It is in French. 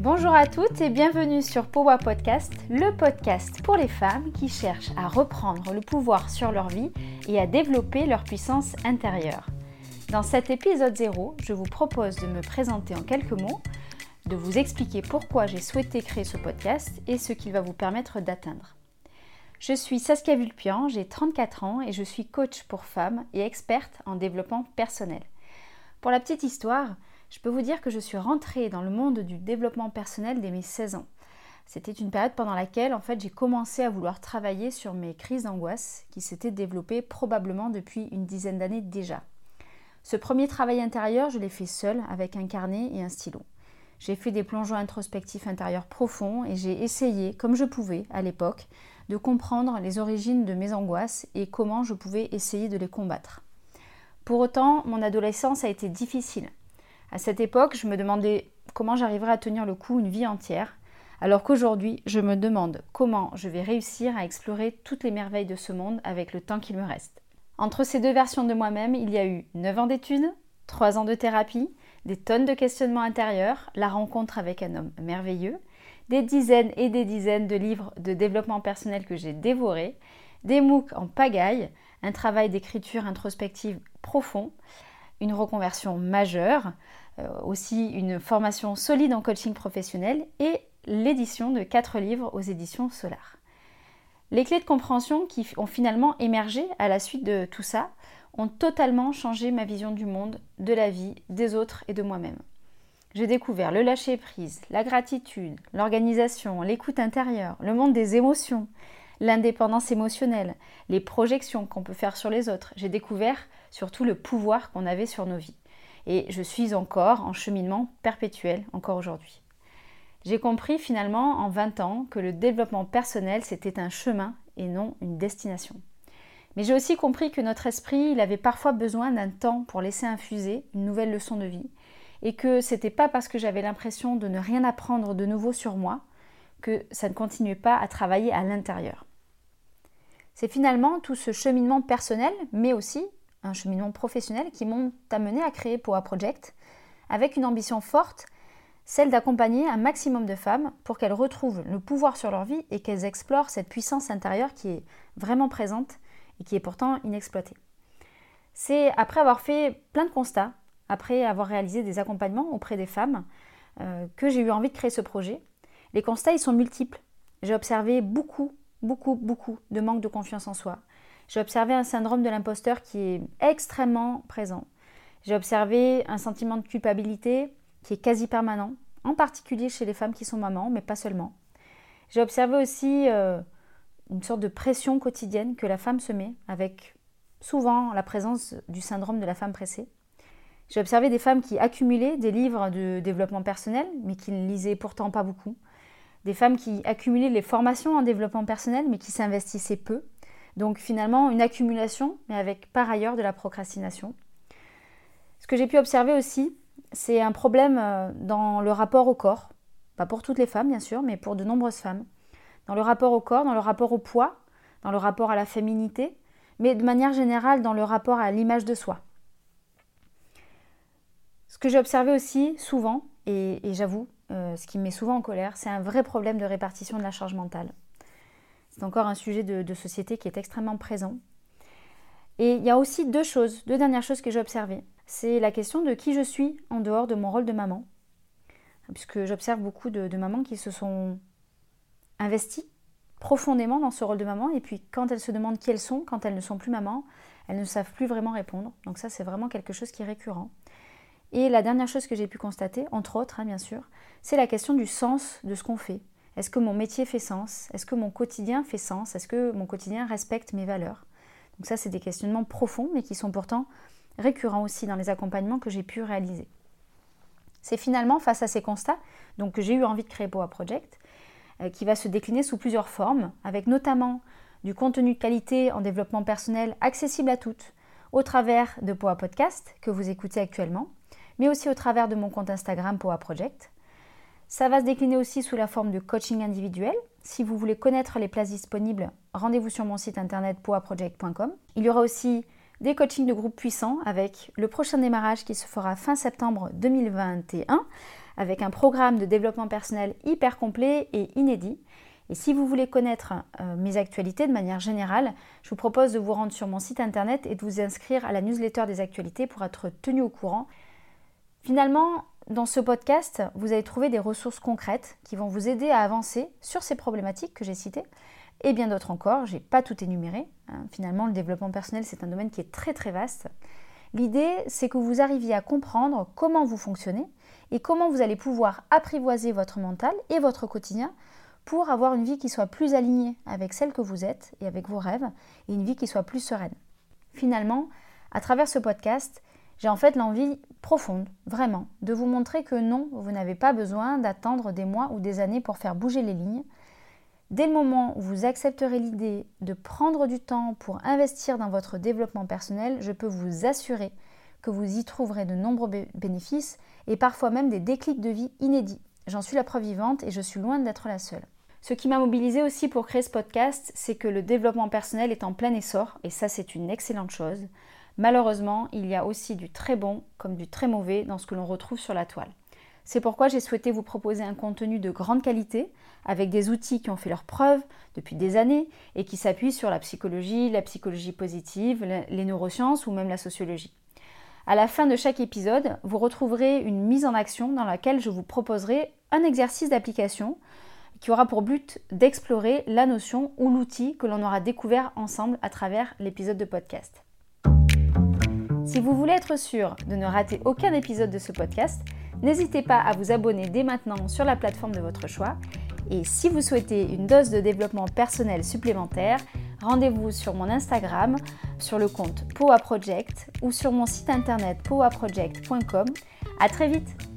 Bonjour à toutes et bienvenue sur Powa Podcast, le podcast pour les femmes qui cherchent à reprendre le pouvoir sur leur vie et à développer leur puissance intérieure. Dans cet épisode 0, je vous propose de me présenter en quelques mots, de vous expliquer pourquoi j'ai souhaité créer ce podcast et ce qu'il va vous permettre d'atteindre. Je suis Saskia Vulpian, j'ai 34 ans et je suis coach pour femmes et experte en développement personnel. Pour la petite histoire, je peux vous dire que je suis rentrée dans le monde du développement personnel dès mes 16 ans. C'était une période pendant laquelle en fait j'ai commencé à vouloir travailler sur mes crises d'angoisse qui s'étaient développées probablement depuis une dizaine d'années déjà. Ce premier travail intérieur, je l'ai fait seul avec un carnet et un stylo. J'ai fait des plongeons introspectifs intérieurs profonds et j'ai essayé, comme je pouvais à l'époque, de comprendre les origines de mes angoisses et comment je pouvais essayer de les combattre. Pour autant, mon adolescence a été difficile. À cette époque, je me demandais comment j'arriverais à tenir le coup une vie entière, alors qu'aujourd'hui, je me demande comment je vais réussir à explorer toutes les merveilles de ce monde avec le temps qu'il me reste. Entre ces deux versions de moi-même, il y a eu 9 ans d'études, 3 ans de thérapie, des tonnes de questionnements intérieurs, la rencontre avec un homme merveilleux, des dizaines et des dizaines de livres de développement personnel que j'ai dévorés, des MOOC en pagaille, un travail d'écriture introspective profond, une reconversion majeure, aussi une formation solide en coaching professionnel et l'édition de quatre livres aux éditions Solar. Les clés de compréhension qui ont finalement émergé à la suite de tout ça ont totalement changé ma vision du monde, de la vie, des autres et de moi-même. J'ai découvert le lâcher-prise, la gratitude, l'organisation, l'écoute intérieure, le monde des émotions, l'indépendance émotionnelle, les projections qu'on peut faire sur les autres. J'ai découvert surtout le pouvoir qu'on avait sur nos vies. Et je suis encore en cheminement perpétuel, encore aujourd'hui. J'ai compris finalement en 20 ans que le développement personnel, c'était un chemin et non une destination. Mais j'ai aussi compris que notre esprit, il avait parfois besoin d'un temps pour laisser infuser une nouvelle leçon de vie et que c'était pas parce que j'avais l'impression de ne rien apprendre de nouveau sur moi que ça ne continuait pas à travailler à l'intérieur. C'est finalement tout ce cheminement personnel, mais aussi un cheminement professionnel qui m'ont amené à créer Poa Project avec une ambition forte, celle d'accompagner un maximum de femmes pour qu'elles retrouvent le pouvoir sur leur vie et qu'elles explorent cette puissance intérieure qui est vraiment présente et qui est pourtant inexploitée. C'est après avoir fait plein de constats, après avoir réalisé des accompagnements auprès des femmes, euh, que j'ai eu envie de créer ce projet. Les constats, ils sont multiples. J'ai observé beaucoup, beaucoup, beaucoup de manque de confiance en soi, j'ai observé un syndrome de l'imposteur qui est extrêmement présent. J'ai observé un sentiment de culpabilité qui est quasi permanent, en particulier chez les femmes qui sont mamans, mais pas seulement. J'ai observé aussi euh, une sorte de pression quotidienne que la femme se met, avec souvent la présence du syndrome de la femme pressée. J'ai observé des femmes qui accumulaient des livres de développement personnel, mais qui ne lisaient pourtant pas beaucoup. Des femmes qui accumulaient les formations en développement personnel, mais qui s'investissaient peu. Donc finalement, une accumulation, mais avec par ailleurs de la procrastination. Ce que j'ai pu observer aussi, c'est un problème euh, dans le rapport au corps. Pas pour toutes les femmes, bien sûr, mais pour de nombreuses femmes. Dans le rapport au corps, dans le rapport au poids, dans le rapport à la féminité, mais de manière générale dans le rapport à l'image de soi. Ce que j'ai observé aussi souvent, et, j'avoue, euh, ce qui me met souvent en colère, c'est un vrai problème de répartition de la charge mentale. C'est encore un sujet de, société qui est extrêmement présent. Et il y a aussi deux choses, deux dernières choses que j'ai observées. C'est la question de qui je suis en dehors de mon rôle de maman. Puisque j'observe beaucoup de, mamans qui se sont investies profondément dans ce rôle de maman. Et puis quand elles se demandent qui elles sont, quand elles ne sont plus maman, elles ne savent plus vraiment répondre. Donc ça, c'est vraiment quelque chose qui est récurrent. Et la dernière chose que j'ai pu constater, entre autres, hein, bien sûr, c'est la question du sens de ce qu'on fait. Est-ce que mon métier fait sens? Est-ce que mon quotidien fait sens? Est-ce que mon quotidien respecte mes valeurs? Donc ça, c'est des questionnements profonds, mais qui sont pourtant récurrents aussi dans les accompagnements que j'ai pu réaliser. C'est finalement face à ces constats que j'ai eu envie de créer Poa Project, euh, qui va se décliner sous plusieurs formes, avec notamment du contenu de qualité en développement personnel accessible à toutes, au travers de Poa Podcast que vous écoutez actuellement, mais aussi au travers de mon compte Instagram Poa Project, ça va se décliner aussi sous la forme de coaching individuel. Si vous voulez connaître les places disponibles, rendez-vous sur mon site internet poaproject.com. Il y aura aussi des coachings de groupe puissants avec le prochain démarrage qui se fera fin septembre 2021 avec un programme de développement personnel hyper complet et inédit. Et si vous voulez connaître euh, mes actualités de manière générale, je vous propose de vous rendre sur mon site internet et de vous inscrire à la newsletter des actualités pour être tenu au courant. Finalement, dans ce podcast, vous allez trouver des ressources concrètes qui vont vous aider à avancer sur ces problématiques que j'ai citées et bien d'autres encore. Je n'ai pas tout énuméré. Hein. Finalement, le développement personnel, c'est un domaine qui est très très vaste. L'idée, c'est que vous arriviez à comprendre comment vous fonctionnez et comment vous allez pouvoir apprivoiser votre mental et votre quotidien pour avoir une vie qui soit plus alignée avec celle que vous êtes et avec vos rêves et une vie qui soit plus sereine. Finalement, à travers ce podcast, j'ai en fait l'envie profonde, vraiment, de vous montrer que non, vous n'avez pas besoin d'attendre des mois ou des années pour faire bouger les lignes. Dès le moment où vous accepterez l'idée de prendre du temps pour investir dans votre développement personnel, je peux vous assurer que vous y trouverez de nombreux bénéfices et parfois même des déclics de vie inédits. J'en suis la preuve vivante et je suis loin d'être la seule. Ce qui m'a mobilisé aussi pour créer ce podcast, c'est que le développement personnel est en plein essor et ça c'est une excellente chose. Malheureusement, il y a aussi du très bon comme du très mauvais dans ce que l'on retrouve sur la toile. C'est pourquoi j'ai souhaité vous proposer un contenu de grande qualité, avec des outils qui ont fait leurs preuves depuis des années et qui s'appuient sur la psychologie, la psychologie positive, les neurosciences ou même la sociologie. À la fin de chaque épisode, vous retrouverez une mise en action dans laquelle je vous proposerai un exercice d'application qui aura pour but d'explorer la notion ou l'outil que l'on aura découvert ensemble à travers l'épisode de podcast. Si vous voulez être sûr de ne rater aucun épisode de ce podcast, n'hésitez pas à vous abonner dès maintenant sur la plateforme de votre choix. Et si vous souhaitez une dose de développement personnel supplémentaire, rendez-vous sur mon Instagram, sur le compte Powa Project ou sur mon site internet powaproject.com. À très vite